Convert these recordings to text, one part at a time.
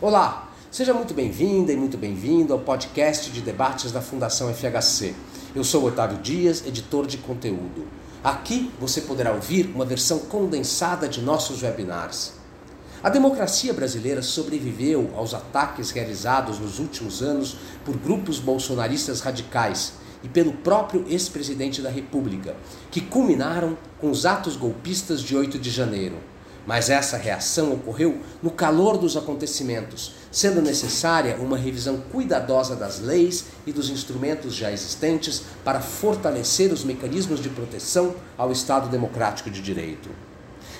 Olá, seja muito bem-vinda e muito bem-vindo ao podcast de debates da Fundação FHC. Eu sou Otávio Dias, editor de conteúdo. Aqui você poderá ouvir uma versão condensada de nossos webinars. A democracia brasileira sobreviveu aos ataques realizados nos últimos anos por grupos bolsonaristas radicais e pelo próprio ex-presidente da República, que culminaram com os atos golpistas de 8 de janeiro. Mas essa reação ocorreu no calor dos acontecimentos, sendo necessária uma revisão cuidadosa das leis e dos instrumentos já existentes para fortalecer os mecanismos de proteção ao Estado democrático de direito.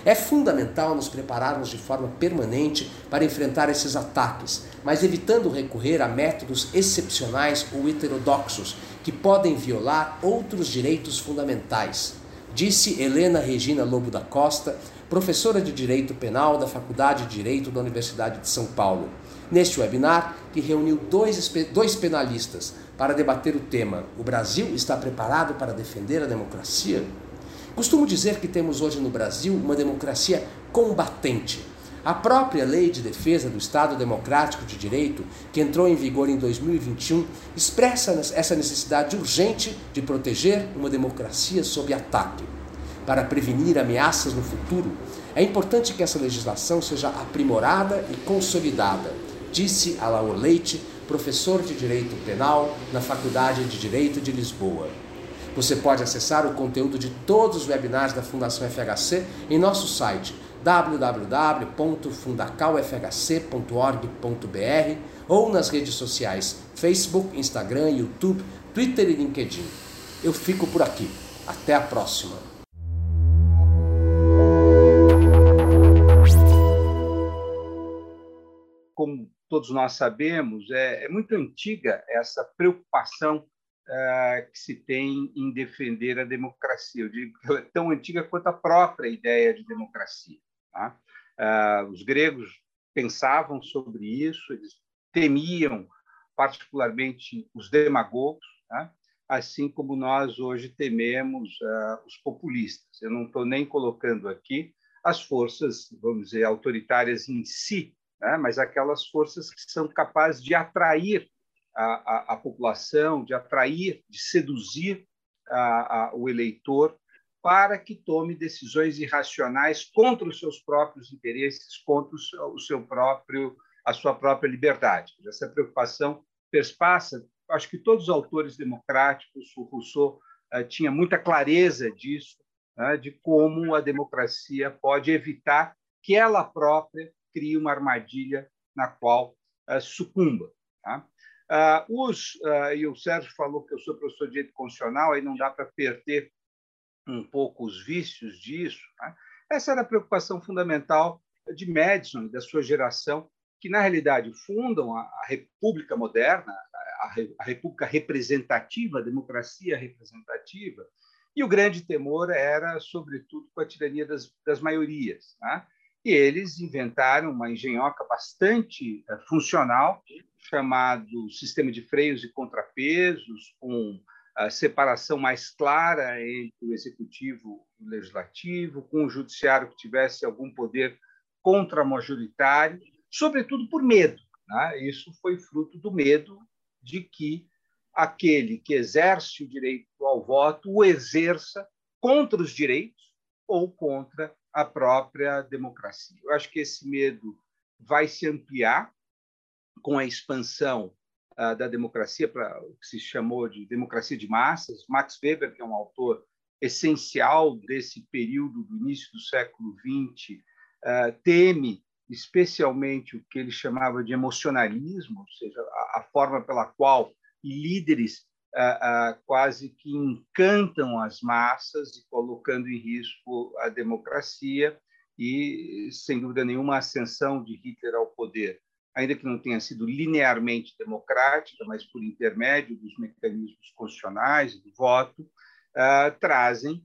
É fundamental nos prepararmos de forma permanente para enfrentar esses ataques, mas evitando recorrer a métodos excepcionais ou heterodoxos que podem violar outros direitos fundamentais, disse Helena Regina Lobo da Costa, professora de Direito Penal da Faculdade de Direito da Universidade de São Paulo, neste webinar que reuniu dois, dois penalistas para debater o tema: O Brasil está preparado para defender a democracia? Costumo dizer que temos hoje no Brasil uma democracia combatente. A própria Lei de Defesa do Estado Democrático de Direito, que entrou em vigor em 2021, expressa essa necessidade urgente de proteger uma democracia sob ataque para prevenir ameaças no futuro, é importante que essa legislação seja aprimorada e consolidada, disse Alaor Leite, professor de Direito Penal na Faculdade de Direito de Lisboa. Você pode acessar o conteúdo de todos os webinars da Fundação FHC em nosso site www.fundacalfhc.org.br ou nas redes sociais Facebook, Instagram, YouTube, Twitter e LinkedIn. Eu fico por aqui. Até a próxima! Todos nós sabemos, é, é muito antiga essa preocupação uh, que se tem em defender a democracia. Eu digo que é tão antiga quanto a própria ideia de democracia. Tá? Uh, os gregos pensavam sobre isso, eles temiam particularmente os demagogos, tá? assim como nós hoje tememos uh, os populistas. Eu não estou nem colocando aqui as forças, vamos dizer, autoritárias em si, né? mas aquelas forças que são capazes de atrair a, a, a população, de atrair, de seduzir a, o eleitor para que tome decisões irracionais contra os seus próprios interesses, contra o seu próprio a sua própria liberdade. Essa preocupação perspassa, acho que todos os autores democráticos, o Rousseau uh, tinha muita clareza disso, uh, de como a democracia pode evitar que ela própria cria uma armadilha na qual uh, sucumba. Tá? Uh, os, uh, e o Sérgio falou que eu sou professor de direito constitucional, aí não dá para perder um pouco os vícios disso. Tá? Essa era a preocupação fundamental de Madison e da sua geração, que na realidade fundam a, a República moderna, a, a, República representativa, a democracia representativa, e o grande temor era, sobretudo, com a tirania das, das maiorias. Tá? E eles inventaram uma engenhoca bastante eh, funcional, chamado sistema de freios e contrapesos, com a separação mais clara entre o executivo e o legislativo, com o judiciário que tivesse algum poder contra-majoritário, sobretudo por medo. Né? Isso foi fruto do medo de que aquele que exerce o direito ao voto o exerça contra os direitos ou contra a própria democracia. Eu acho que esse medo vai se ampliar com a expansão uh, da democracia para o que se chamou de democracia de massas. Max Weber, que é um autor essencial desse período do início do século XX, uh, ah, teme especialmente o que ele chamava de emocionalismo, ou seja, a, a forma pela qual líderes quase que encantam as massas e colocando em risco a democracia e, sem dúvida nenhuma, a ascensão de Hitler ao poder, ainda que não tenha sido linearmente democrática, mas por intermédio dos mecanismos constitucionais do voto, uh, trazem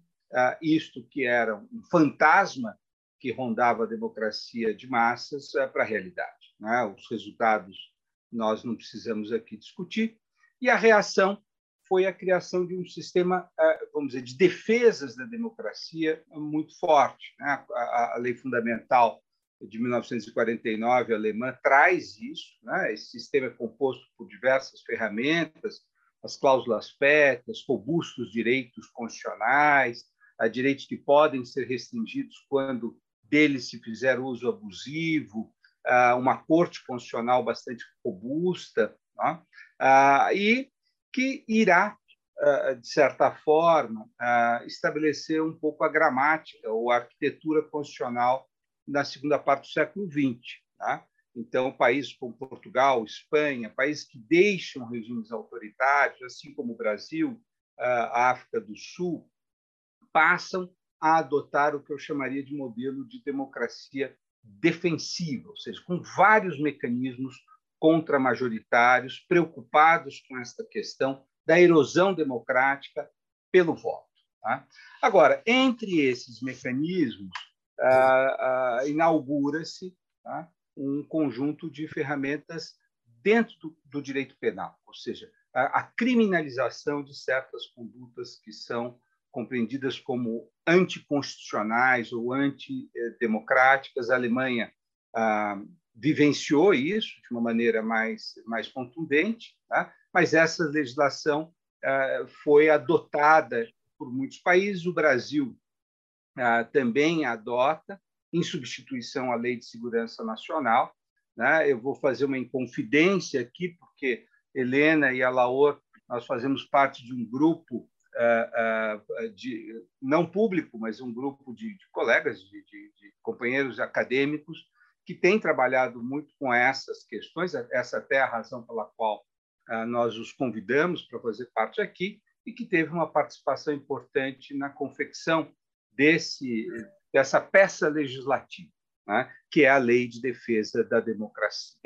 isto que era um fantasma que rondava a democracia de massas para a realidade. Né? Os resultados nós não precisamos aqui discutir, e a reação foi a criação de um sistema, eh, vamos dizer, de defesas da democracia muito forte. Né? A lei fundamental de 1949 alemã traz isso. Né? Esse sistema é composto por diversas ferramentas, as cláusulas pétreas, robustos direitos constitucionais, a direitos que podem ser restringidos quando deles se fizer uso abusivo, uma corte constitucional bastante robusta, né? e que irá, de certa forma, estabelecer um pouco a gramática ou a arquitetura constitucional na segunda parte do século XX. Tá? Então, países como Portugal, Espanha, países que deixam regimes autoritários, assim como o Brasil, a África do Sul, passam a adotar o que eu chamaria de modelo de democracia defensiva, ou seja, com vários mecanismos contra-majoritários preocupados com esta questão da erosão democrática pelo voto. Tá? Agora, entre esses mecanismos, ah, ah, inaugura-se tá? um conjunto de ferramentas dentro do, do direito penal, ou seja, a, a, criminalização de certas condutas que são compreendidas como anticonstitucionais ou antidemocráticas. A Alemanha ah, vivenciou isso de uma maneira mais, mais contundente, tá? mas essa legislação ah, foi adotada por muitos países. O Brasil ah, também adota, em substituição à Lei de Segurança Nacional. Né? Eu vou fazer uma inconfidência aqui, porque Helena e a Laor, nós fazemos parte de um grupo uh, uh, de, não público, mas um grupo de, de colegas, de, de, companheiros acadêmicos, que tem trabalhado muito com essas questões. Essa até é a razão pela qual uh, nós os convidamos para fazer parte aqui e que teve uma participação importante na confecção desse dessa peça legislativa, né, que é a Lei de Defesa da Democracia.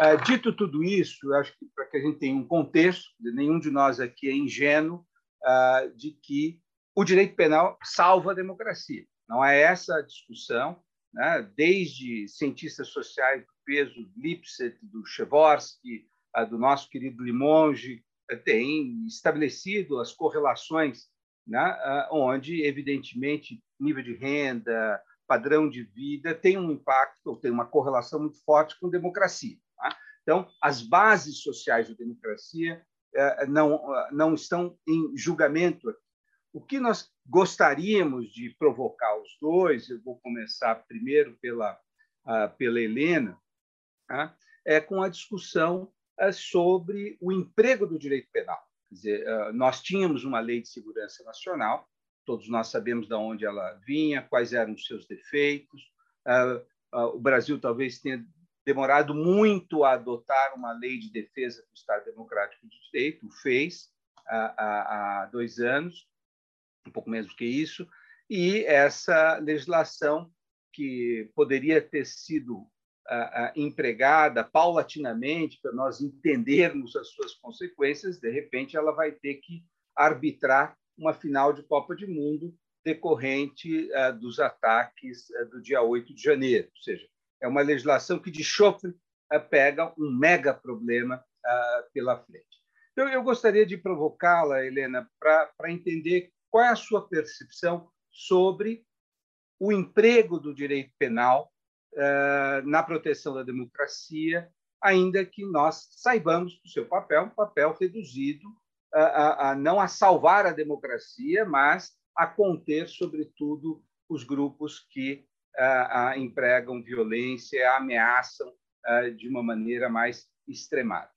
É, dito tudo isso, acho que para que a gente tenha um contexto, nenhum de nós aqui é ingênuo uh, de que o direito penal salva a democracia. Não é essa a discussão, né? desde cientistas sociais do peso Lipset, do Chevorsky, do nosso querido Limonge, uh, tem estabelecido as correlações né? onde, evidentemente, nível de renda, padrão de vida tem um impacto, ou tem uma correlação muito forte com democracia. Tá? Então, as bases sociais da democracia eh, não, não estão em julgamento. O que nós gostaríamos de provocar os dois, eu vou começar primeiro pela, pela Helena, tá? é com a discussão eh, sobre o emprego do direito penal. Quer dizer, eh, nós tínhamos uma lei de segurança nacional, todos nós sabemos de onde ela vinha, quais eram os seus defeitos. Eh, o Brasil talvez tenha demorado muito a adotar uma lei de defesa do Estado Democrático de Direito, fez há, há dois anos, um pouco menos do que isso, e essa legislação que poderia ter sido empregada paulatinamente para nós entendermos as suas consequências, de repente ela vai ter que arbitrar uma final de Copa de Mundo decorrente dos ataques do dia 8 de janeiro. Ou seja, é uma legislação que de chofre pega um mega problema pela frente. Então, eu gostaria de provocá-la, Helena, para entender qual é a sua percepção sobre o emprego do direito penal eh, na proteção da democracia, ainda que nós saibamos que o seu papel é um papel reduzido a, a, a não a salvar a democracia, mas a conter, sobretudo, os grupos que a empregam violência, ameaçam eh, de uma maneira mais extremada.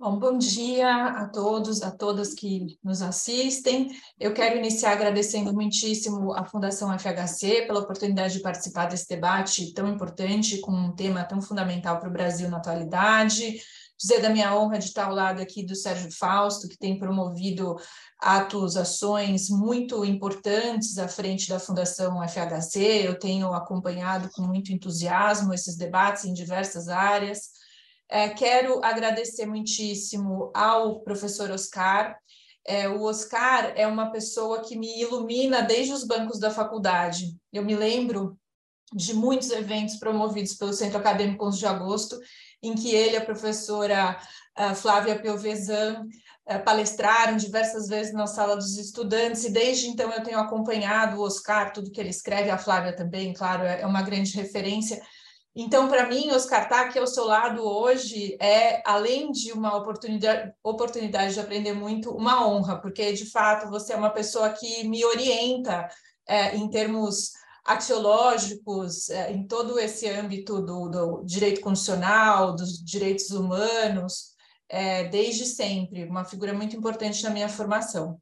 Bom, bom dia a todos, a todas que nos assistem. Eu quero iniciar agradecendo muitíssimo à Fundação FHC pela oportunidade de participar desse debate tão importante, com um tema tão fundamental para o Brasil na atualidade. Dizer da minha honra de estar ao lado aqui do Sérgio Fausto, que tem promovido atos, ações muito importantes à frente da Fundação FHC. Eu tenho acompanhado com muito entusiasmo esses debates em diversas áreas. É, quero agradecer muitíssimo ao professor Oscar. É, o Oscar é uma pessoa que me ilumina desde os bancos da faculdade. Eu me lembro de muitos eventos promovidos pelo Centro Acadêmico 11 de Agosto, em que ele, a professora Flávia Pelvezan, é, palestraram diversas vezes na sala dos estudantes, e desde então eu tenho acompanhado o Oscar, tudo que ele escreve, a Flávia também, claro, é, é uma grande referência. Então, para mim, Oscar, estar tá aqui ao seu lado hoje é, além de uma oportunidade, oportunidade de aprender muito, uma honra, porque, de fato, você é uma pessoa que me orienta é, em termos axiológicos, é, em todo esse âmbito do, do, direito constitucional, dos direitos humanos, é, desde sempre, uma figura muito importante na minha formação.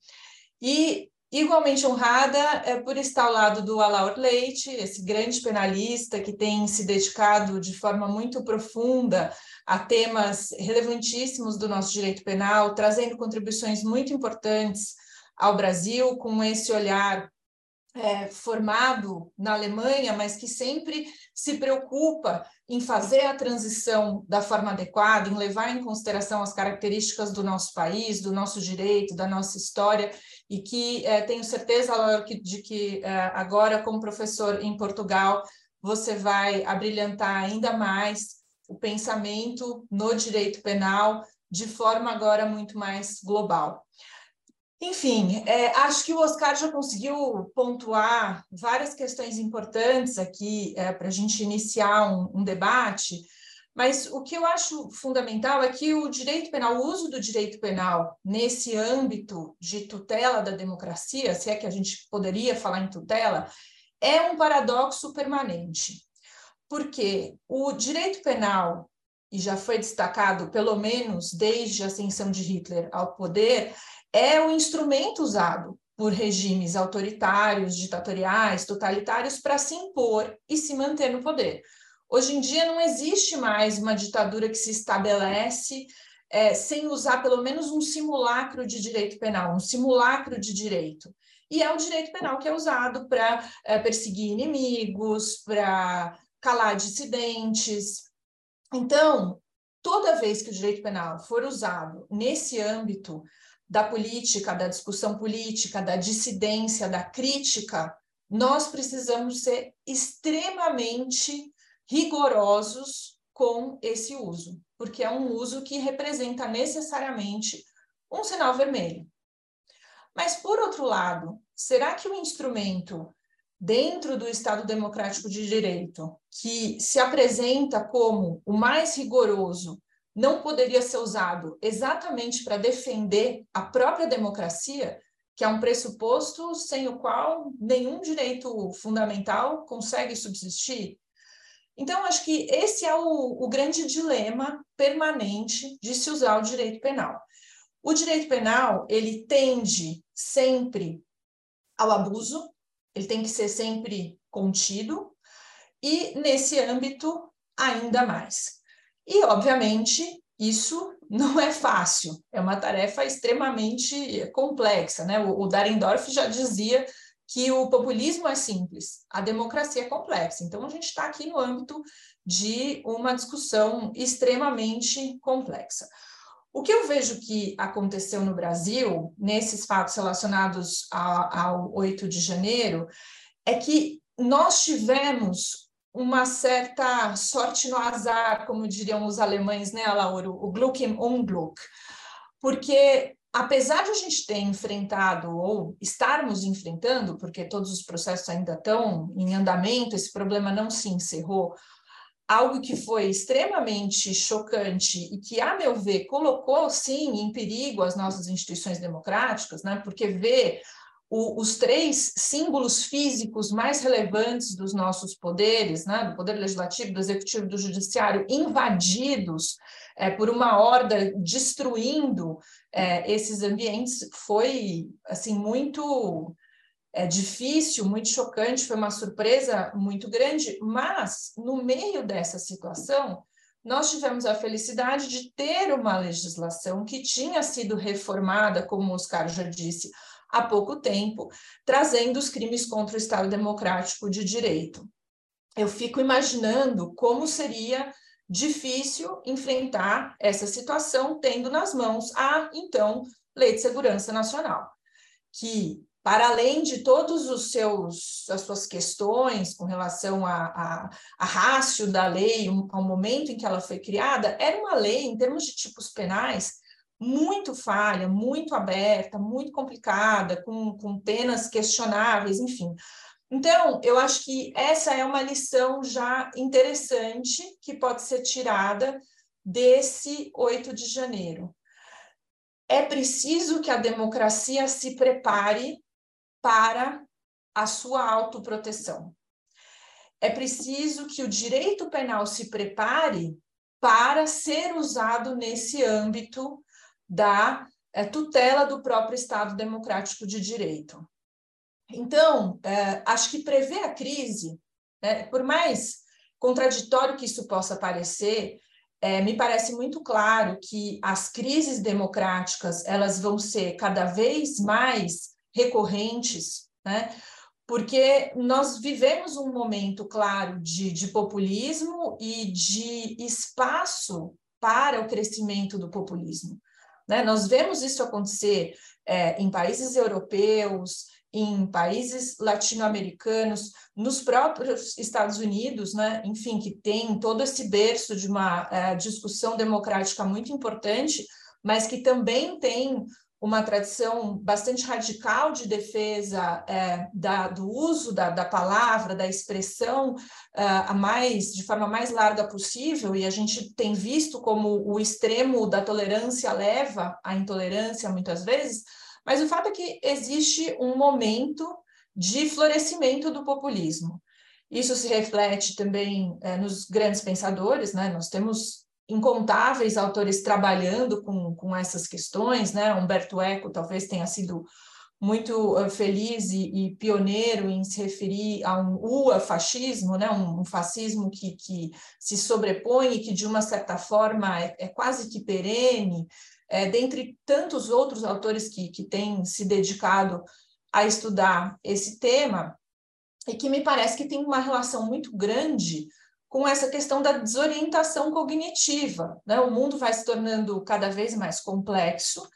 E igualmente honrada é por estar ao lado do Alaor Leite, esse grande penalista que tem se dedicado de forma muito profunda a temas relevantíssimos do nosso direito penal, trazendo contribuições muito importantes ao Brasil, com esse olhar é, formado na Alemanha, mas que sempre se preocupa em fazer a transição da forma adequada, em levar em consideração as características do nosso país, do nosso direito, da nossa história, e que é, tenho certeza, de que é, agora, como professor em Portugal, você vai abrilhantar ainda mais o pensamento no direito penal de forma agora muito mais global. Enfim, é, acho que o Oscar já conseguiu pontuar várias questões importantes aqui é, para a gente iniciar um, um, debate, mas o que eu acho fundamental é que o direito penal, o uso do direito penal nesse âmbito de tutela da democracia, se é que a gente poderia falar em tutela, é um paradoxo permanente. Porque o direito penal, e já foi destacado pelo menos desde a ascensão de Hitler ao poder, é o instrumento usado por regimes autoritários, ditatoriais, totalitários para se impor e se manter no poder. Hoje em dia não existe mais uma ditadura que se estabelece é, sem usar pelo menos um simulacro de direito penal, um simulacro de direito. E é o direito penal que é usado para é, perseguir inimigos, para calar dissidentes. Então, toda vez que o direito penal for usado nesse âmbito da política, da discussão política, da dissidência, da crítica, nós precisamos ser extremamente rigorosos com esse uso, porque é um uso que representa necessariamente um sinal vermelho. Mas, por outro lado, será que o instrumento dentro do Estado Democrático de Direito, que se apresenta como o mais rigoroso não poderia ser usado exatamente para defender a própria democracia, que é um pressuposto sem o qual nenhum direito fundamental consegue subsistir. Então, acho que esse é o, o grande dilema permanente de se usar o direito penal. O direito penal, ele tende sempre ao abuso, ele tem que ser sempre contido, e nesse âmbito, ainda mais. E, obviamente, isso não é fácil, é uma tarefa extremamente complexa. Né? O, o Darendorf já dizia que o populismo é simples, a democracia é complexa. Então, a gente está aqui no âmbito de uma discussão extremamente complexa. O que eu vejo que aconteceu no Brasil, nesses fatos relacionados ao 8 de janeiro, é que nós tivemos uma certa sorte no azar, como diriam os alemães, né, Laura? O Glück im Unglück. Porque, apesar de a gente ter enfrentado, ou estarmos enfrentando, porque todos os processos ainda estão em andamento, esse problema não se encerrou, algo que foi extremamente chocante e que, a meu ver, colocou, sim, em perigo as nossas instituições democráticas, né? porque ver o, os três símbolos físicos mais relevantes dos nossos poderes, né, do poder legislativo, do executivo e do judiciário, invadidos é, por uma horda destruindo é, esses ambientes, foi assim muito é, difícil, muito chocante, foi uma surpresa muito grande, mas no meio dessa situação nós tivemos a felicidade de ter uma legislação que tinha sido reformada, como o Oscar já disse, há pouco tempo, trazendo os crimes contra o Estado Democrático de Direito. Eu fico imaginando como seria difícil enfrentar essa situação tendo nas mãos a, então, Lei de Segurança Nacional, que para além de todos os seus as suas questões com relação a, a, a rácio da lei, ao momento em que ela foi criada, era uma lei em termos de tipos penais muito falha, muito aberta, muito complicada, com, com penas questionáveis, enfim. Então, eu acho que essa é uma lição já interessante que pode ser tirada desse 8 de janeiro. É preciso que a democracia se prepare para a sua autoproteção. É preciso que o direito penal se prepare para ser usado nesse âmbito da é, tutela do próprio Estado Democrático de Direito. Então, é, acho que prever a crise, né, por mais contraditório que isso possa parecer, é, me parece muito claro que as crises democráticas elas vão ser cada vez mais recorrentes, né? porque nós vivemos um momento, claro, de, de populismo e de espaço para o crescimento do populismo. Né? Nós vemos isso acontecer é, em países europeus, em países latino-americanos, nos próprios Estados Unidos, né? enfim, que tem todo esse berço de uma uh, discussão democrática muito importante, mas que também tem uma tradição bastante radical de defesa é, da, do uso da, da, palavra, da expressão uh, a mais, de forma mais larga possível, e a gente tem visto como o extremo da tolerância leva à intolerância muitas vezes, mas o fato é que existe um momento de florescimento do populismo. Isso se reflete também é, nos grandes pensadores, né? Nós temos incontáveis autores trabalhando com, com essas questões, né? Humberto Eco talvez tenha sido muito uh, feliz e, e, pioneiro em se referir a um UA-fascismo, né? um, um, fascismo que, que se sobrepõe e que, de uma certa forma, é, é quase que perene, é, dentre tantos outros autores que, que têm se dedicado a estudar esse tema, e que me parece que tem uma relação muito grande com essa questão da desorientação cognitiva. Né? O mundo vai se tornando cada vez mais complexo,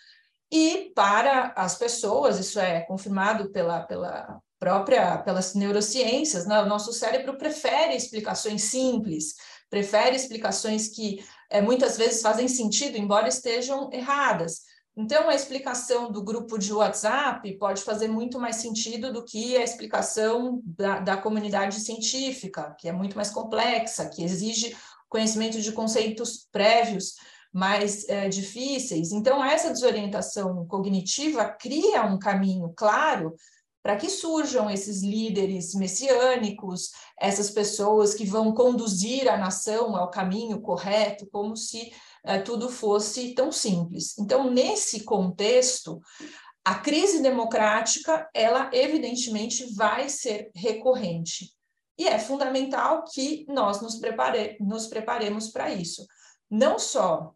e para as pessoas, isso é confirmado pela, pela própria, pelas neurociências, né? o nosso cérebro prefere explicações simples, prefere explicações que é, muitas vezes fazem sentido, embora estejam erradas. Então, a explicação do grupo de WhatsApp pode fazer muito mais sentido do que a explicação da, da comunidade científica, que é muito mais complexa, que exige conhecimento de conceitos prévios mais é, difíceis. Então, essa desorientação cognitiva cria um caminho claro para que surjam esses líderes messiânicos, essas pessoas que vão conduzir a nação ao caminho correto, como se eh, tudo fosse tão simples. Então, nesse contexto, a crise democrática, ela evidentemente vai ser recorrente. E é fundamental que nós nos, prepare, nos preparemos para isso. Não só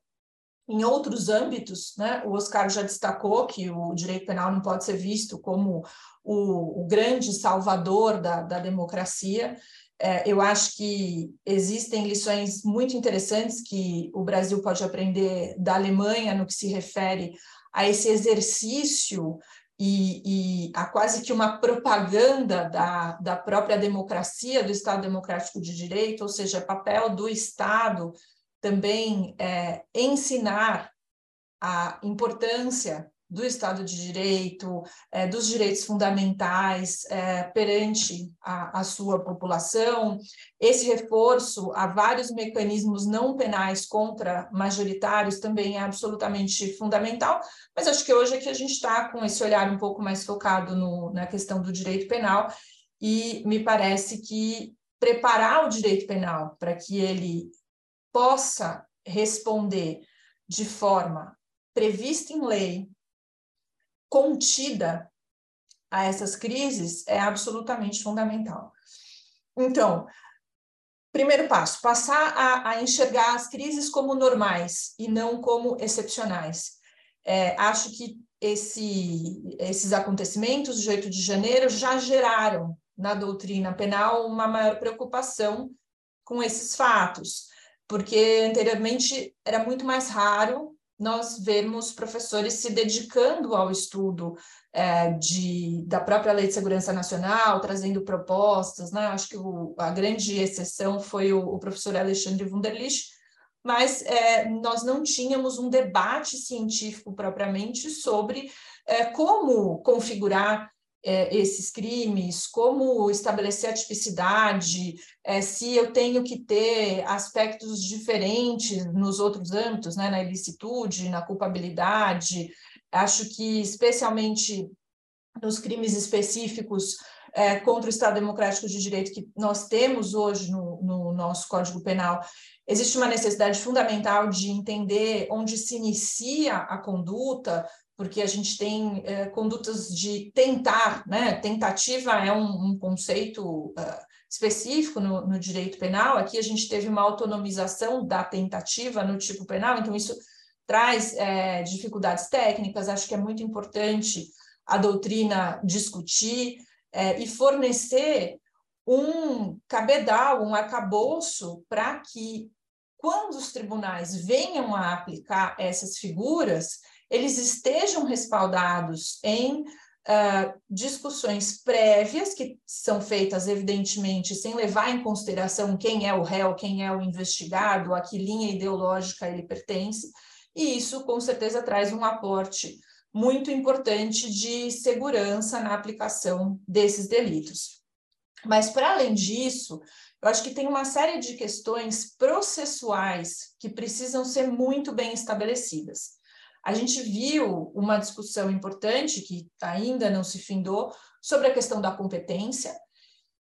em outros âmbitos, né, o Oscar já destacou que o direito penal não pode ser visto como o, o grande salvador da, da democracia. É, eu acho que existem lições muito interessantes que o Brasil pode aprender da Alemanha no que se refere a esse exercício e, e, a quase que uma propaganda da, da própria democracia, do Estado Democrático de Direito, ou seja, papel do Estado também é, ensinar a importância do Estado de Direito, é, dos direitos fundamentais é, perante a, a, sua população. Esse reforço a vários mecanismos não penais contra majoritários também é absolutamente fundamental, mas acho que hoje é que a gente está com esse olhar um pouco mais focado no, na questão do direito penal, e me parece que preparar o direito penal para que ele possa responder de forma prevista em lei, contida a essas crises, é absolutamente fundamental. Então, primeiro passo, passar a, a enxergar as crises como normais e não como excepcionais. É, acho que esse, esses acontecimentos do 8 de janeiro já geraram na doutrina penal uma maior preocupação com esses fatos porque anteriormente era muito mais raro nós vermos professores se dedicando ao estudo é, de, da própria Lei de Segurança Nacional, trazendo propostas, né? Acho que o, a grande exceção foi o, o professor Alexandre Wunderlich, mas é, nós não tínhamos um debate científico propriamente sobre é, como configurar é, esses crimes, como estabelecer a tipicidade, é, se eu tenho que ter aspectos diferentes nos outros âmbitos, né, na ilicitude, na culpabilidade. Acho que, especialmente nos crimes específicos é, contra o Estado Democrático de Direito que nós temos hoje no, no nosso Código Penal, existe uma necessidade fundamental de entender onde se inicia a conduta, porque a gente tem é, condutas de tentar, né? Tentativa é um, um conceito uh, específico no, no, direito penal. Aqui a gente teve uma autonomização da tentativa no tipo penal, então isso traz é, dificuldades técnicas. Acho que é muito importante a doutrina discutir é, e fornecer um cabedal, um arcabouço para que, quando os tribunais venham a aplicar essas figuras, eles estejam respaldados em uh, discussões prévias, que são feitas, evidentemente, sem levar em consideração quem é o réu, quem é o investigado, a que linha ideológica ele pertence, e isso, com certeza, traz um aporte muito importante de segurança na aplicação desses delitos. Mas, para além disso, eu acho que tem uma série de questões processuais que precisam ser muito bem estabelecidas. A gente viu uma discussão importante, que ainda não se findou, sobre a questão da competência,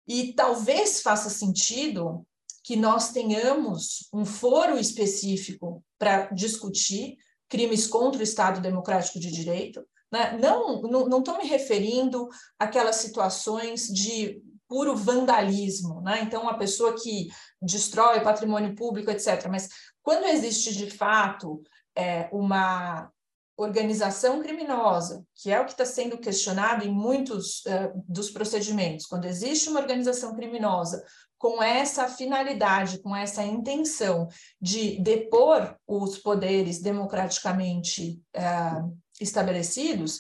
e talvez faça sentido que nós tenhamos um foro específico para discutir crimes contra o Estado Democrático de Direito. Né? Não estou não, me referindo àquelas situações de puro vandalismo, né? Então, uma pessoa que destrói patrimônio público, etc. Mas quando existe de fato é, uma organização criminosa, que é o que está sendo questionado em muitos é, dos procedimentos, quando existe uma organização criminosa com essa finalidade, com essa intenção de depor os poderes democraticamente uh, estabelecidos,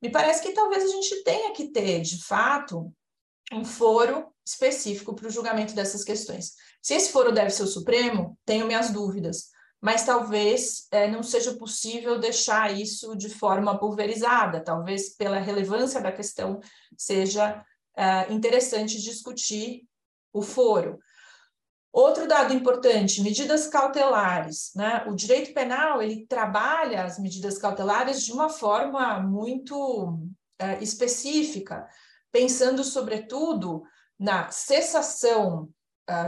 me parece que talvez a gente tenha que ter, de fato, um foro específico para o julgamento dessas questões. Se esse foro deve ser o Supremo, tenho minhas dúvidas, mas talvez é, não seja possível deixar isso de forma pulverizada, talvez pela relevância da questão seja é, interessante discutir o foro. Outro dado importante, medidas cautelares, né? O direito penal, ele trabalha as medidas cautelares de uma forma muito é, específica, pensando sobretudo na cessação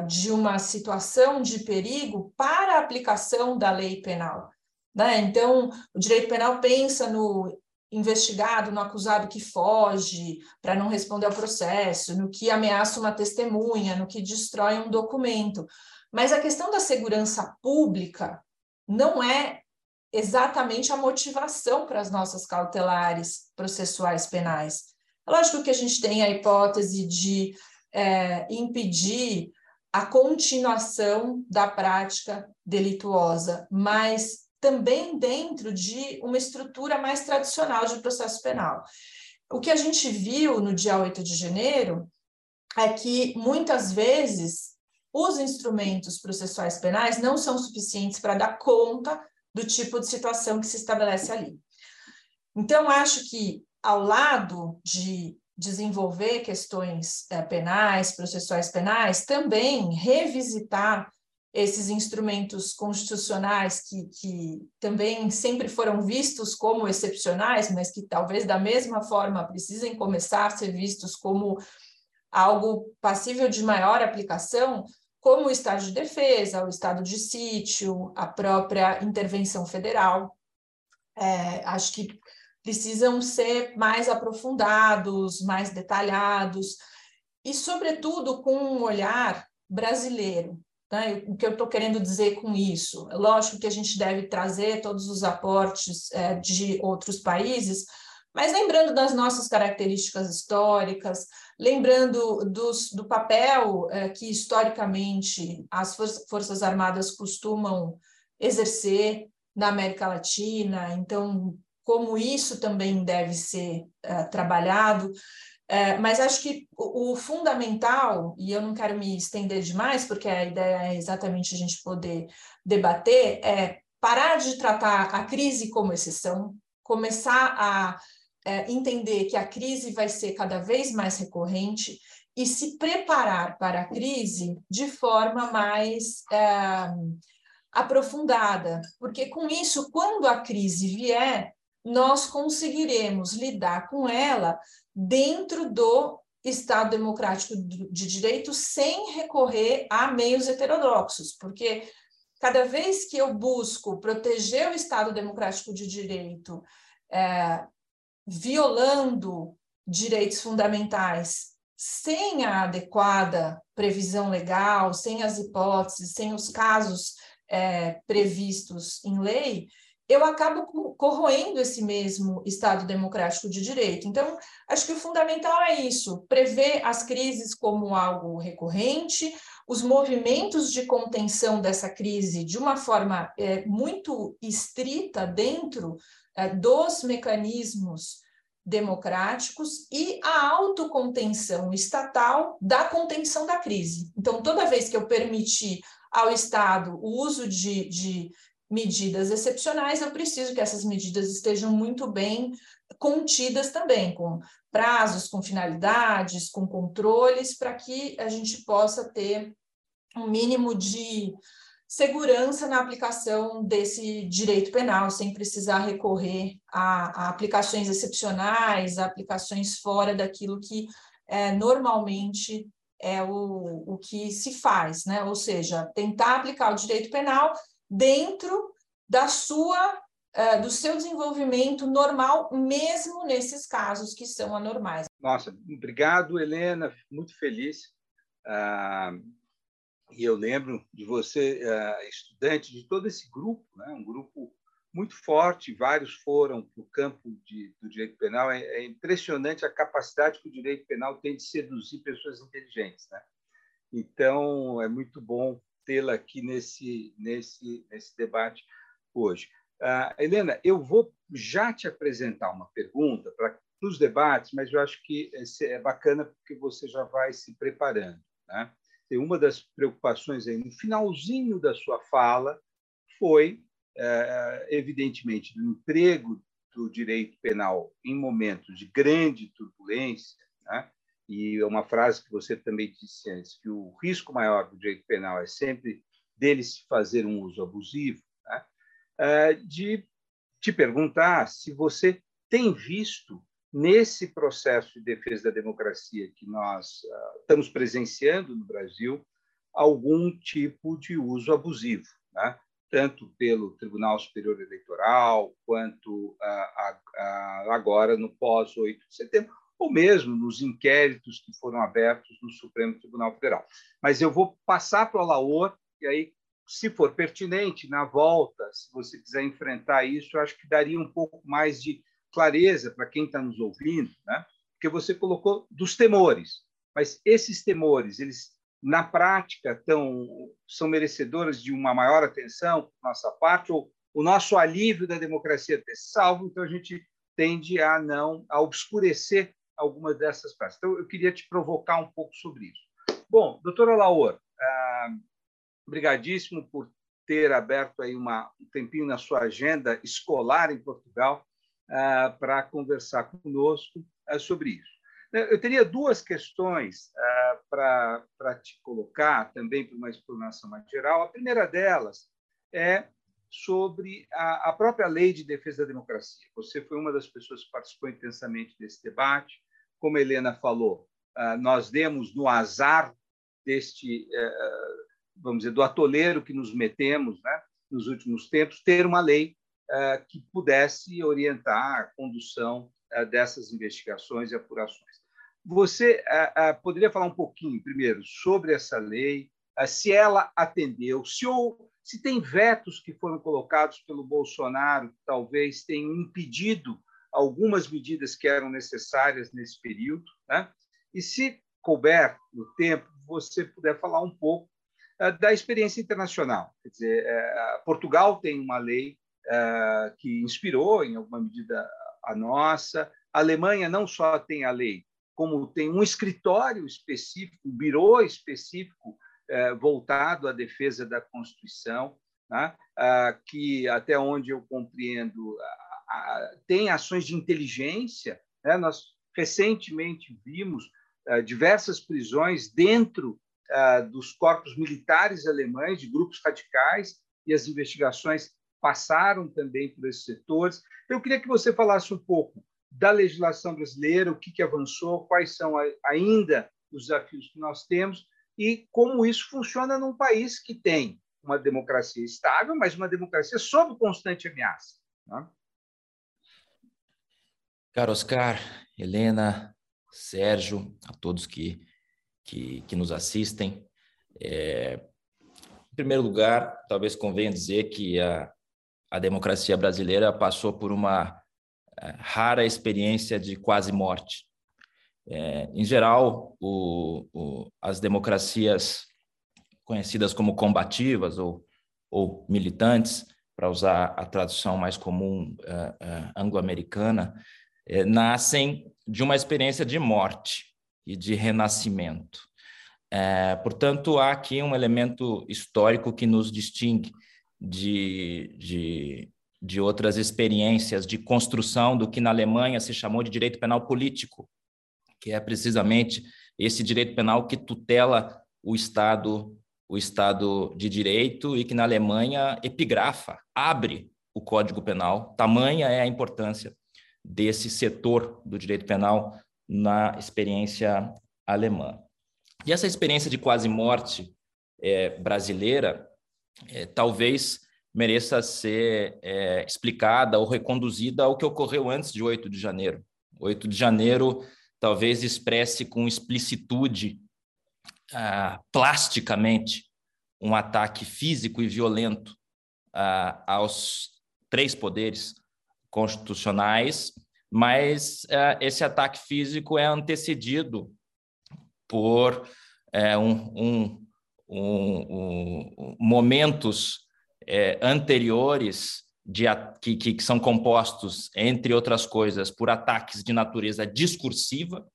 de uma situação de perigo para a aplicação da lei penal. Né? Então, o direito penal pensa no investigado, no acusado que foge para não responder ao processo, no que ameaça uma testemunha, no que destrói um documento. Mas a questão da segurança pública não é exatamente a motivação para as nossas cautelares processuais penais. É lógico que a gente tem a hipótese de é, impedir a continuação da prática delituosa, mas também dentro de uma estrutura mais tradicional de processo penal. O que a gente viu no dia 8 de janeiro é que muitas vezes os instrumentos processuais penais não são suficientes para dar conta do tipo de situação que se estabelece ali. Então, acho que, ao lado de desenvolver questões é, penais, processuais penais, também revisitar esses instrumentos constitucionais que, que também sempre foram vistos como excepcionais, mas que talvez da mesma forma precisem começar a ser vistos como algo passível de maior aplicação, como o estado de defesa, o estado de sítio, a própria intervenção federal. É, acho que precisam ser mais aprofundados, mais detalhados, e, sobretudo, com um olhar brasileiro, né? O que eu estou querendo dizer com isso? É lógico que a gente deve trazer todos os aportes é, de outros países, mas lembrando das nossas características históricas, lembrando dos, do papel é, que historicamente as for Forças Armadas costumam exercer na América Latina, então, como isso também deve ser é, trabalhado. É, mas acho que o, o, fundamental, e eu não quero me estender demais, porque a ideia é exatamente a gente poder debater, é parar de tratar a crise como exceção, começar a é, entender que a crise vai ser cada vez mais recorrente e se preparar para a crise de forma mais aprofundada, porque com isso, quando a crise vier, nós conseguiremos lidar com ela dentro do Estado democrático de direito sem recorrer a meios heterodoxos, porque cada vez que eu busco proteger o Estado democrático de direito, é, violando direitos fundamentais sem a adequada previsão legal, sem as hipóteses, sem os casos é, previstos em lei, eu acabo corroendo esse mesmo Estado democrático de direito. Então, acho que o fundamental é isso: prever as crises como algo recorrente, os movimentos de contenção dessa crise de uma forma é, muito estrita dentro é, dos mecanismos democráticos e a autocontenção estatal da contenção da crise. Então, toda vez que eu permitir ao Estado o uso de, de medidas excepcionais, eu preciso que essas medidas estejam muito bem contidas também, com prazos, com finalidades, com controles, para que a gente possa ter um mínimo de segurança na aplicação desse direito penal, sem precisar recorrer a, a aplicações excepcionais, a aplicações fora daquilo que é, normalmente é o, o que se faz, né? Ou seja, tentar aplicar o direito penal dentro da sua uh, do seu desenvolvimento normal, mesmo nesses casos que são anormais. Nossa, obrigado, Helena, muito feliz. Uh, e eu lembro de você, uh, estudante de todo esse grupo, né? um grupo muito forte, vários foram para o campo de, do direito penal. É, é, impressionante a capacidade que o direito penal tem de seduzir pessoas inteligentes. Né? Então, é muito bom tê-la aqui nesse, nesse, nesse debate hoje. Uh, Helena, eu vou já te apresentar uma pergunta para os debates, mas eu acho que é bacana porque você já vai se preparando. Né? E uma das preocupações aí no finalzinho da sua fala foi, uh, evidentemente, do emprego do direito penal em momentos de grande turbulência, né? E é uma frase que você também disse antes, que o risco maior do direito penal é sempre dele se fazer um uso abusivo, né? É, de te perguntar se você tem visto nesse processo de defesa da democracia que nós uh, estamos presenciando no Brasil algum tipo de uso abusivo, né? tanto pelo Tribunal Superior Eleitoral quanto uh, agora no pós 8 de setembro, ou mesmo nos inquéritos que foram abertos no Supremo Tribunal Federal. Mas eu vou passar para o Alaor, e aí, se for pertinente, na volta, se você quiser enfrentar isso, acho que daria um pouco mais de clareza para quem está nos ouvindo, né? porque você colocou dos temores, mas esses temores, eles na prática tão, são merecedores de uma maior atenção por nossa parte, ou o nosso alívio da democracia ter salvo, então a gente tende a não a obscurecer algumas dessas práticas. Então, eu queria te provocar um pouco sobre isso. Bom, doutora Laor, ah, por ter aberto aí uma, um tempinho na sua agenda escolar em Portugal ah, para conversar conosco ah, sobre isso. Eu teria duas questões ah, para te colocar, também para uma explanação mais geral. A primeira delas é sobre a, a, própria lei de defesa da democracia. Você foi uma das pessoas que participou intensamente desse debate como a Helena falou, ah, nós demos no azar deste, eh, vamos dizer, do atoleiro que nos metemos né, nos últimos tempos, ter uma lei eh, que pudesse orientar a condução eh, dessas investigações e apurações. Você poderia falar um pouquinho, primeiro, sobre essa lei, se ela atendeu, se, ou, se tem vetos que foram colocados pelo Bolsonaro que talvez tenham impedido algumas medidas que eram necessárias nesse período, né? E se couber no tempo, você puder falar um pouco uh, da experiência internacional. Quer dizer, uh, Portugal tem uma lei que inspirou, em alguma medida, a nossa. A Alemanha não só tem a lei, como tem um escritório específico, um birô específico voltado à defesa da Constituição, né? ah, que, até onde eu compreendo, tem ações de inteligência. Né? Nós recentemente vimos ah, diversas prisões dentro ah, dos corpos militares alemães, de grupos radicais, e as investigações passaram também por esses setores. Eu queria que você falasse um pouco da legislação brasileira, o que, que avançou, quais são ainda os desafios que nós temos e como isso funciona num país que tem uma democracia estável, mas uma democracia sob constante ameaça. Né? Caro Oscar, Helena, Sérgio, a todos que, que, que nos assistem. É, em primeiro lugar, talvez convenha dizer que a, a democracia brasileira passou por uma é, rara experiência de quase morte. É, em geral, o, o, as democracias conhecidas como combativas ou, ou militantes, para usar a tradução mais comum uh, uh, anglo-americana, uh, nascem de uma experiência de morte e de renascimento. portanto, há aqui um elemento histórico que nos distingue de, de de outras experiências de construção do que na Alemanha se chamou de direito penal político, que é precisamente esse direito penal que tutela o Estado, o Estado de Direito e que na Alemanha epigrafa, abre o Código Penal. Tamanha é a importância desse setor do direito penal na experiência alemã. E essa experiência de quase morte é, brasileira, é, talvez mereça ser é, explicada ou reconduzida ao que ocorreu antes de 8 de janeiro. 8 de janeiro talvez expresse com explicitude, ah, plasticamente, um ataque físico e violento ah, aos três poderes constitucionais, mas ah, esse ataque físico é antecedido por é, um, um, um, momentos é, anteriores de, que, que, são compostos, entre outras coisas, por ataques de natureza discursiva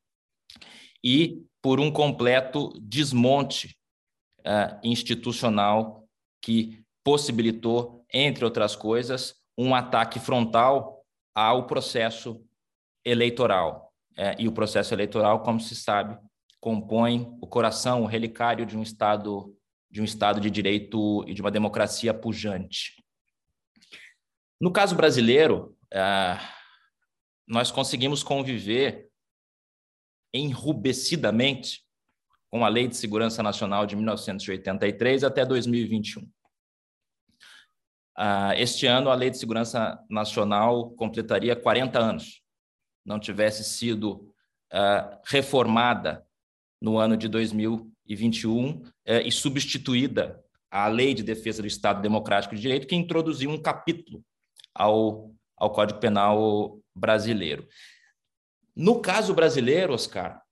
e por um completo desmonte institucional que possibilitou, entre outras coisas, um ataque frontal ao processo eleitoral. É, e o processo eleitoral, como se sabe, compõe o coração, o relicário de um Estado de um Estado de direito e de uma democracia pujante. No caso brasileiro, é, nós conseguimos conviver enrubecidamente com a Lei de Segurança Nacional de 1983 até 2021. Ah, este ano, a Lei de Segurança Nacional completaria 40 anos. Não tivesse sido ah, reformada no ano de 2000 e 21 é, e substituída a Lei de Defesa do Estado Democrático de Direito, que introduziu um capítulo ao, ao Código Penal brasileiro. No caso brasileiro, Oscar,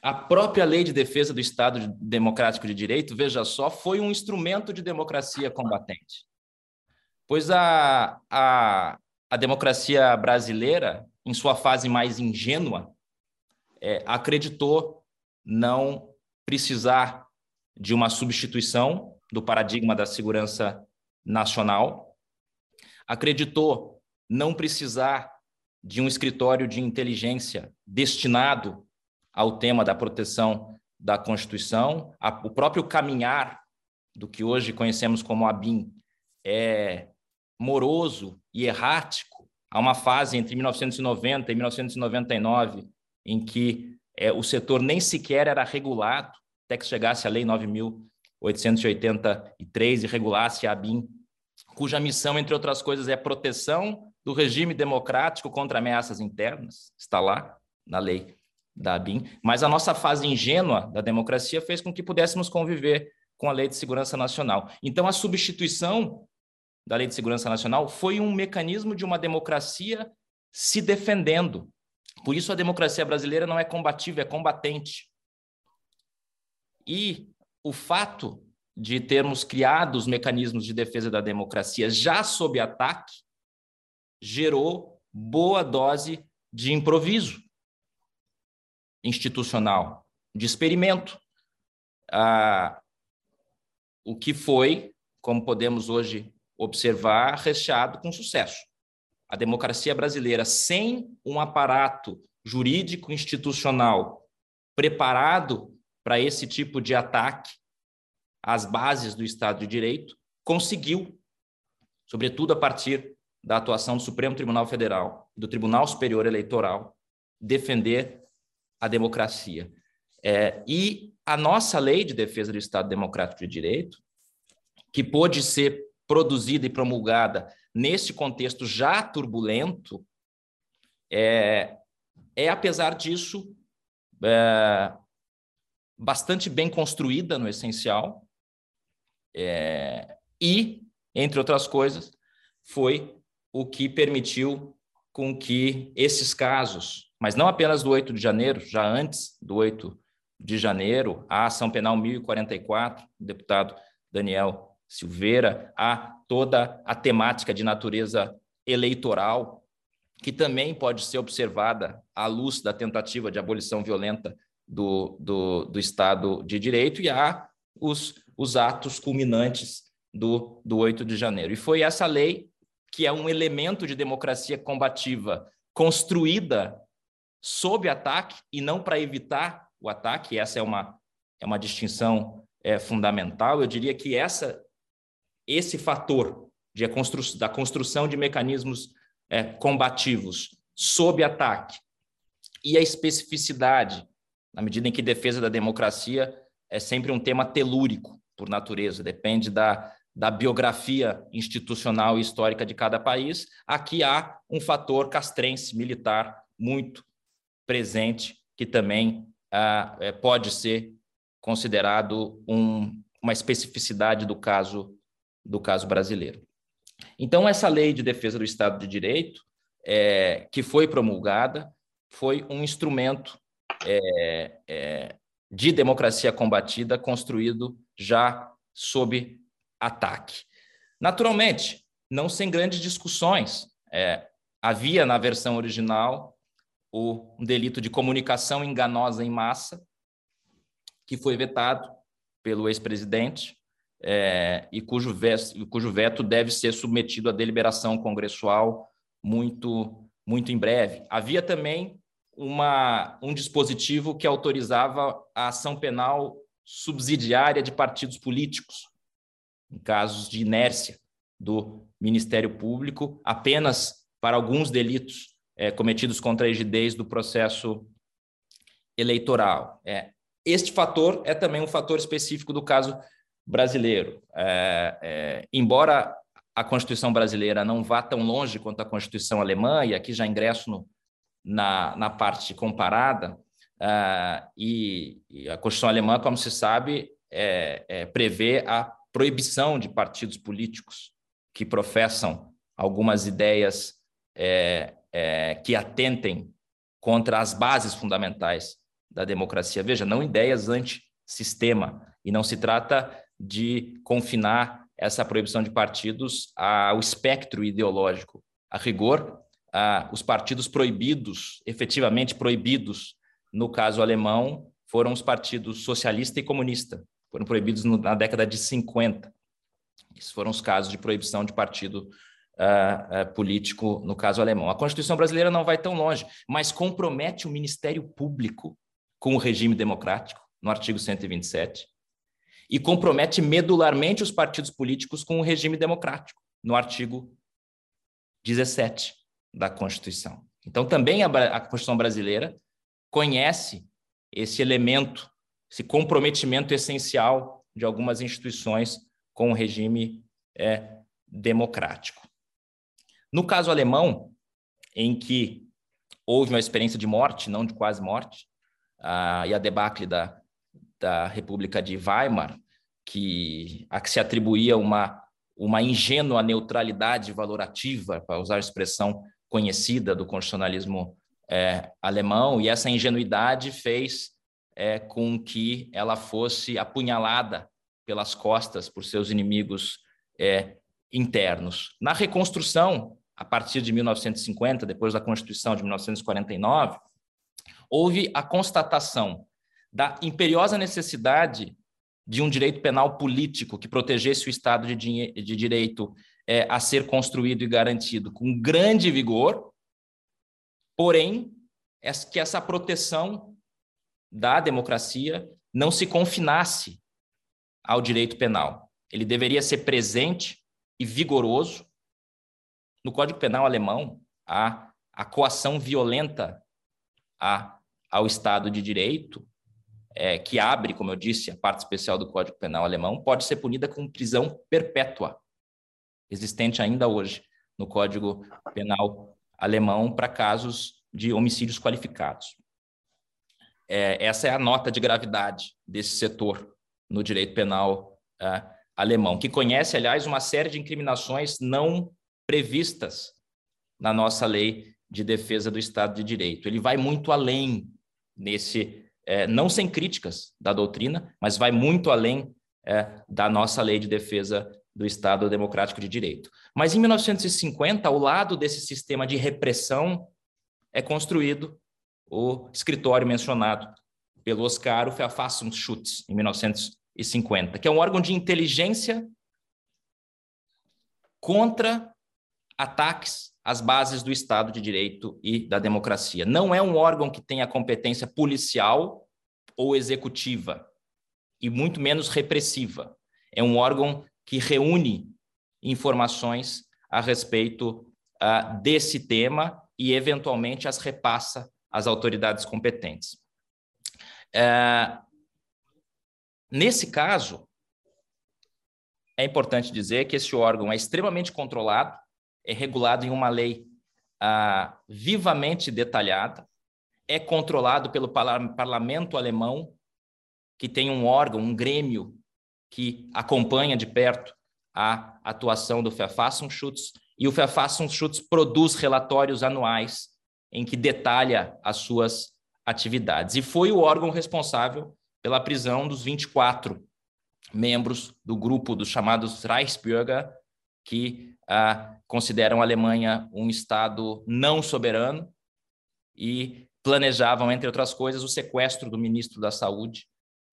a própria Lei de Defesa do Estado Democrático de Direito, veja só, foi um instrumento de democracia combatente. Pois a, a, a democracia brasileira, em sua fase mais ingênua, é, acreditou não precisar de uma substituição do paradigma da segurança nacional, acreditou não precisar de um escritório de inteligência destinado ao tema da proteção da Constituição, o próprio caminhar do que hoje conhecemos como a BIM é moroso e errático. Há uma fase entre 1990 e 1999 em que é, o setor nem sequer era regulado, até que chegasse a Lei 9.883 e regulasse a ABIN, cuja missão, entre outras coisas, é proteção do regime democrático contra ameaças internas, está lá na lei da ABIN, mas a nossa fase ingênua da democracia fez com que pudéssemos conviver com a Lei de Segurança Nacional. Então, a substituição da Lei de Segurança Nacional foi um mecanismo de uma democracia se defendendo. Por isso, a democracia brasileira não é combativa, é combatente. E o fato de termos criado os mecanismos de defesa da democracia já sob ataque gerou boa dose de improviso. institucional de experimento, ah, o que foi, como podemos hoje observar, recheado com sucesso. A democracia brasileira, sem um aparato jurídico institucional preparado para esse tipo de ataque às bases do Estado de Direito, conseguiu, sobretudo a partir da atuação do Supremo Tribunal Federal, do Tribunal Superior Eleitoral, defender a democracia. É, e a nossa lei de defesa do Estado Democrático de Direito, que pôde ser produzida e promulgada nesse contexto já turbulento, é, é apesar disso, é, bastante bem construída no essencial, é, e, entre outras coisas, foi o que permitiu com que esses casos, mas não apenas do 8 de janeiro, já antes do 8 de janeiro, a ação penal 1044, do deputado Daniel Silveira, há toda a temática de natureza eleitoral, que também pode ser observada à luz da tentativa de abolição violenta do, do, do Estado de Direito, e há os, os atos culminantes do, do 8 de janeiro. E foi essa lei que é um elemento de democracia combativa construída sob ataque e não para evitar o ataque. Essa é uma, é uma distinção é, fundamental. Eu diria que essa, esse fator de constru, da construção de mecanismos é, combativos sob ataque e a especificidade, na medida em que defesa da democracia é sempre um tema telúrico por natureza, depende da, da biografia institucional e histórica de cada país, aqui há um fator castrense militar muito presente, que também ah, é, pode ser considerado um, uma especificidade do caso, do caso brasileiro. Então, essa lei de defesa do Estado de Direito, é, que foi promulgada, foi um instrumento é, é, de democracia combatida construído já sob ataque. Naturalmente, não sem grandes discussões. É, havia na versão original o delito de comunicação enganosa em massa, que foi vetado pelo ex-presidente é, e cujo veto, cujo veto deve ser submetido à deliberação congressual muito, muito em breve. Havia também uma, um dispositivo que autorizava a ação penal subsidiária de partidos políticos, em casos de inércia do Ministério Público, apenas para alguns delitos é, cometidos contra a rigidez do processo eleitoral. É, este fator é também um fator específico do caso brasileiro. É, é, embora a Constituição brasileira não vá tão longe quanto a Constituição alemã, e aqui já ingresso no, na, na parte comparada, uh, e, e, a Constituição alemã, como se sabe, é, é, prevê a proibição de partidos políticos que professam algumas ideias é, é, que atentem contra as bases fundamentais da democracia. Veja, não ideias anti-sistema, e não se trata de confinar essa proibição de partidos ao espectro ideológico. A rigor, os partidos proibidos, efetivamente proibidos, no caso alemão, foram os partidos socialista e comunista, foram proibidos na década de 50. Esses foram os casos de proibição de partido uh, uh, político, no caso alemão. A Constituição brasileira não vai tão longe, mas compromete o Ministério Público com o regime democrático, no artigo 127, e compromete medularmente os partidos políticos com o regime democrático, no artigo 17 da Constituição. Então, também a, a Constituição brasileira conhece esse elemento esse comprometimento essencial de algumas instituições com o regime é, democrático. No caso alemão, em que houve uma experiência de morte, não de quase morte, a, e a debacle da, da República de Weimar, que, a que se atribuía uma, uma ingênua neutralidade valorativa, para usar a expressão conhecida do constitucionalismo é, alemão, e essa ingenuidade fez é, com que ela fosse apunhalada pelas costas por seus inimigos é, internos. Na reconstrução, a partir de 1950, depois da Constituição de 1949, houve a constatação da imperiosa necessidade de um direito penal político que protegesse o Estado de, de Direito é, a ser construído e garantido com grande vigor, porém, que essa proteção da democracia não se confinasse ao direito penal. Ele deveria ser presente e vigoroso. No Código Penal alemão, a, a coação violenta a, ao Estado de Direito, é, que abre, como eu disse, a parte especial do Código Penal alemão, pode ser punida com prisão perpétua, existente ainda hoje no Código Penal alemão para casos de homicídios qualificados. É, essa é a nota de gravidade desse setor no direito penal é, alemão, que conhece, aliás, uma série de incriminações não previstas na nossa lei de defesa do Estado de Direito. Ele vai muito além nesse, é, não sem críticas da doutrina, mas vai muito além é, da nossa lei de defesa do Estado Democrático de Direito. Mas em 1950, ao lado desse sistema de repressão, é construído o escritório mencionado pelo Oscar, o Verfassungsschutz, em 1950, que é um órgão de inteligência contra ataques às bases do Estado de Direito e da democracia. Não é um órgão que tenha competência policial ou executiva, e muito menos repressiva. É um órgão que reúne informações a respeito uh, desse tema e, eventualmente, as repassa às autoridades competentes. Uh, nesse caso, é importante dizer que esse órgão é extremamente controlado, é regulado em uma lei uh, vivamente detalhada, é controlado pelo parlamento alemão, que tem um órgão, um grêmio, que acompanha de perto a atuação do Verfassungsschutz, e o Verfassungsschutz produz relatórios anuais em que detalha as suas atividades. E foi o órgão responsável pela prisão dos 24 membros do grupo dos chamados Reichsbürger, que ah, consideram a Alemanha um Estado não soberano e planejavam, entre outras coisas, o sequestro do ministro da Saúde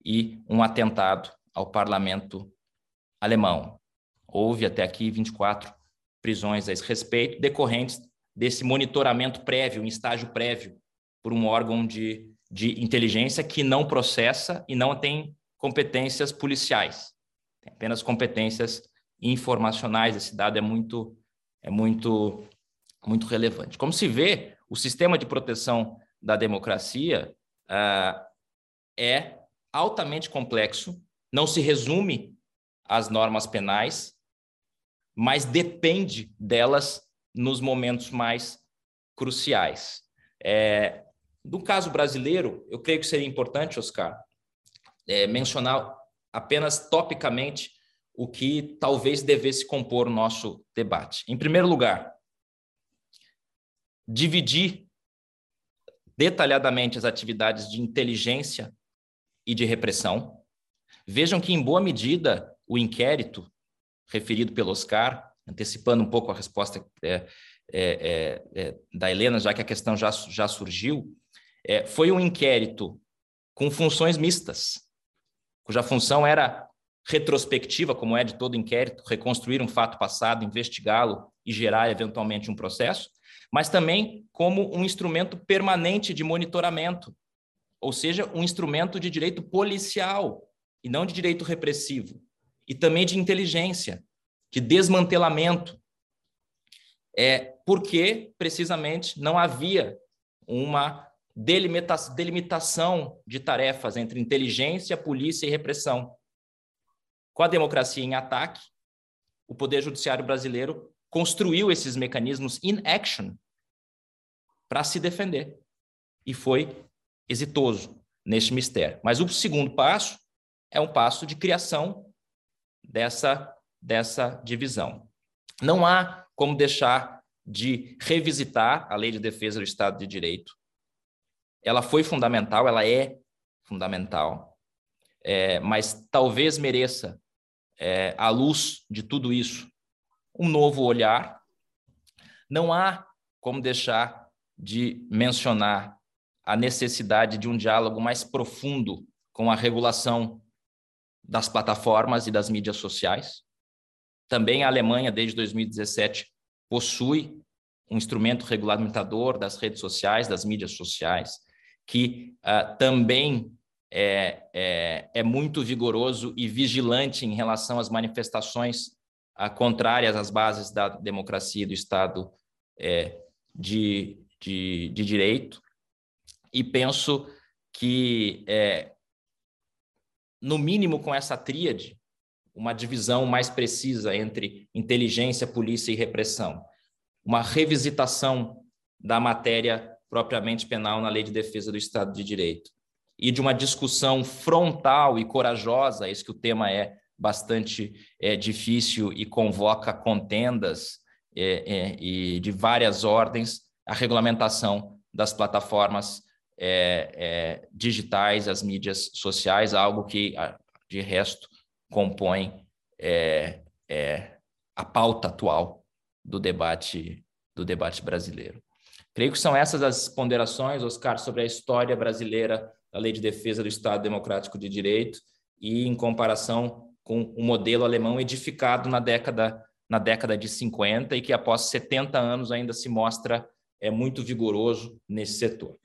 e um atentado ao parlamento alemão. Houve até aqui 24 prisões a esse respeito, decorrentes desse monitoramento prévio, em estágio prévio, por um órgão de, de inteligência que não processa e não tem competências policiais, tem apenas competências informacionais. Esse dado é muito, é muito, muito relevante. Como se vê, o sistema de proteção da democracia uh, é altamente complexo, não se resume às normas penais, mas depende delas nos momentos mais cruciais. É, no caso brasileiro, eu creio que seria importante, Oscar, é, mencionar apenas topicamente o que talvez devesse compor o nosso debate. Em primeiro lugar, dividir detalhadamente as atividades de inteligência e de repressão. Vejam que, em boa medida, o inquérito referido pelo Oscar, antecipando um pouco a resposta é, é, é, é da Helena, já que a questão já, já surgiu, é, foi um inquérito com funções mistas, cuja função era retrospectiva, como é de todo inquérito, reconstruir um fato passado, investigá-lo e gerar eventualmente um processo, mas também como um instrumento permanente de monitoramento ou seja, um instrumento de direito policial e não de direito repressivo, e também de inteligência, de desmantelamento. É porque precisamente não havia uma delimitação de tarefas entre inteligência, polícia e repressão. Com a democracia em ataque, o Poder Judiciário brasileiro construiu esses mecanismos in action para se defender. E foi exitoso neste mistério. Mas o segundo passo é um passo de criação dessa, dessa divisão. Não há como deixar de revisitar a Lei de Defesa do Estado de Direito. Ela foi fundamental, ela é fundamental, é, mas talvez mereça, é, à luz de tudo isso, um novo olhar. Não há como deixar de mencionar a necessidade de um diálogo mais profundo com a regulação das plataformas e das mídias sociais. Também a Alemanha, desde 2017, possui um instrumento regulamentador das redes sociais, das mídias sociais, que uh, também é, é, é, muito vigoroso e vigilante em relação às manifestações contrárias às bases da democracia e do Estado é, de, de, de, direito. E penso que, é, no mínimo, com essa tríade, uma divisão mais precisa entre inteligência, polícia e repressão, uma revisitação da matéria propriamente penal na Lei de Defesa do Estado de Direito e de uma discussão frontal e corajosa, isso que o tema é bastante é, difícil e convoca contendas é, é, e de várias ordens, a regulamentação das plataformas é, é, digitais, as mídias sociais, algo que, de resto, compõe é, a pauta atual do debate do debate brasileiro. Creio que são essas as ponderações, Oscar, sobre a história brasileira da Lei de Defesa do Estado Democrático de Direito e em comparação com o modelo alemão edificado na década na década de 50 e que após 70 anos ainda se mostra é muito vigoroso nesse setor.